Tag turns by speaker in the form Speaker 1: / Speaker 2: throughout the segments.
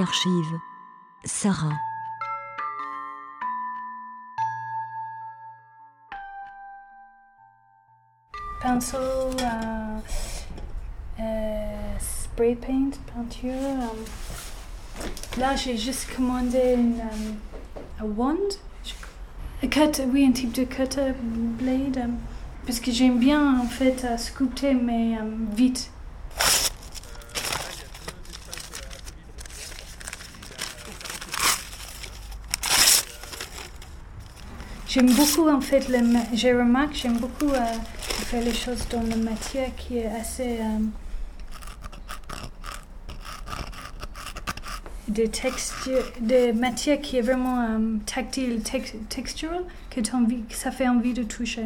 Speaker 1: Archive. Sarah.
Speaker 2: Pinceau, euh, euh, spray paint, peinture. euh. là, j'ai juste commandé une euh, un wand. Un cut, oui, un type de cutter blade. euh, parce que j'aime bien, en fait, euh, sculpter, mais euh, vite. J'aime beaucoup en fait, le ma- j'ai remarqué, j'aime beaucoup euh, faire les choses dans la matière qui est assez. euh, de texture, de matière qui est vraiment euh, tactile, tex- textural, que, que ça fait envie de toucher.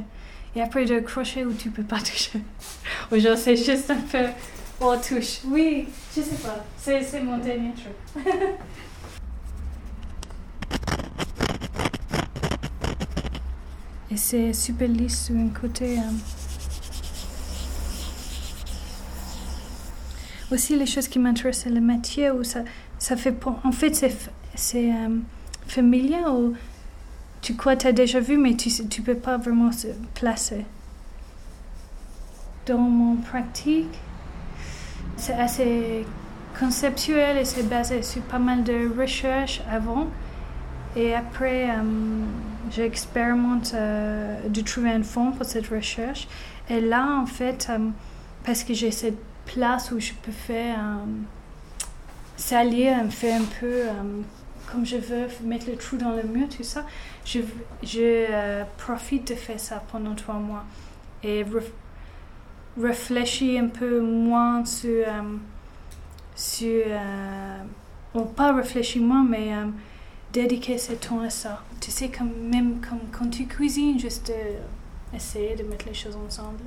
Speaker 2: Et après de crochet où tu peux pas toucher. Ou genre c'est juste un peu on touche. Oui, je sais pas, c'est mon dernier truc. Et c'est super lisse sur un côté. euh. Aussi, les choses qui m'intéressent, c'est matière où ça, ça fait. En fait, c'est, c'est euh, familier ou tu crois que tu as déjà vu, mais tu ne peux pas vraiment se placer. Dans mon pratique, c'est assez conceptuel et c'est basé sur pas mal de recherches avant. Et après, euh, j'expérimente euh, de trouver un fond pour cette recherche. Et là, en fait, euh, parce que j'ai cette place où je peux faire salir, me faire un peu comme je veux, mettre le trou dans le mur, tout ça, je, je profite de faire ça pendant trois mois. Et réfléchir un peu moins sur... euh, sur bon, pas réfléchir moins, mais... dédiquer ce temps à ça. Tu sais, comme, même comme quand tu cuisines, juste euh, essayer de mettre les choses ensemble.